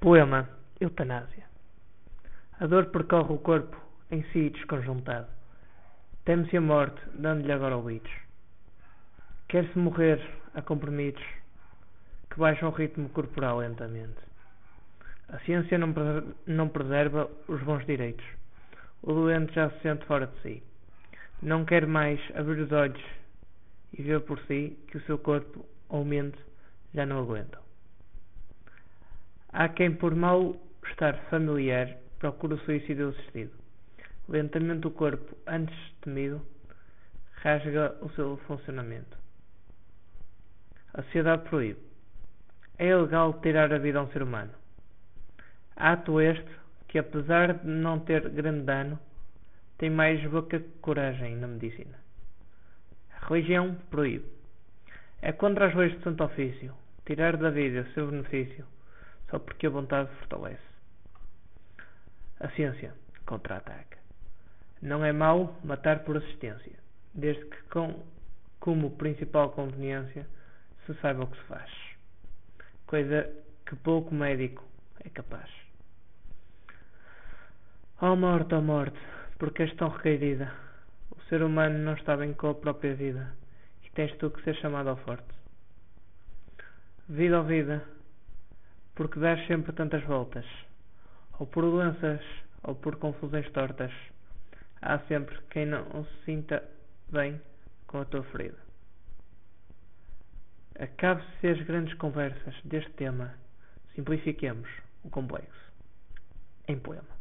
Poema Eutanásia A dor percorre o corpo em si desconjuntado. Teme-se a morte, dando-lhe agora ouvidos. Quer-se morrer a comprimidos, que baixam o ritmo corporal lentamente. A ciência não, não preserva os bons direitos. O doente já se sente fora de si. Não quer mais abrir os olhos e ver por si que o seu corpo ou mente já não aguentam. Há quem, por mal-estar familiar, procure o suicídio assistido. Lentamente o corpo, antes temido, rasga o seu funcionamento. A sociedade proíbe. É ilegal tirar a vida a um ser humano. Ato este que, apesar de não ter grande dano, tem mais boca que coragem na medicina. A religião proíbe. É contra as leis de Santo Ofício tirar da vida o seu benefício só porque a vontade fortalece. A ciência contra-ataca. Não é mau matar por assistência, desde que com, como principal conveniência se saiba o que se faz. Coisa que pouco médico é capaz. Oh morte, oh morte, porque és tão recaída? O ser humano não está bem com a própria vida e tens tu que ser chamado ao forte. Vida, ó vida, porque dás sempre tantas voltas, ou por doenças, ou por confusões tortas, há sempre quem não se sinta bem com a tua ferida. Acabe-se as grandes conversas deste tema, simplifiquemos o complexo em poema.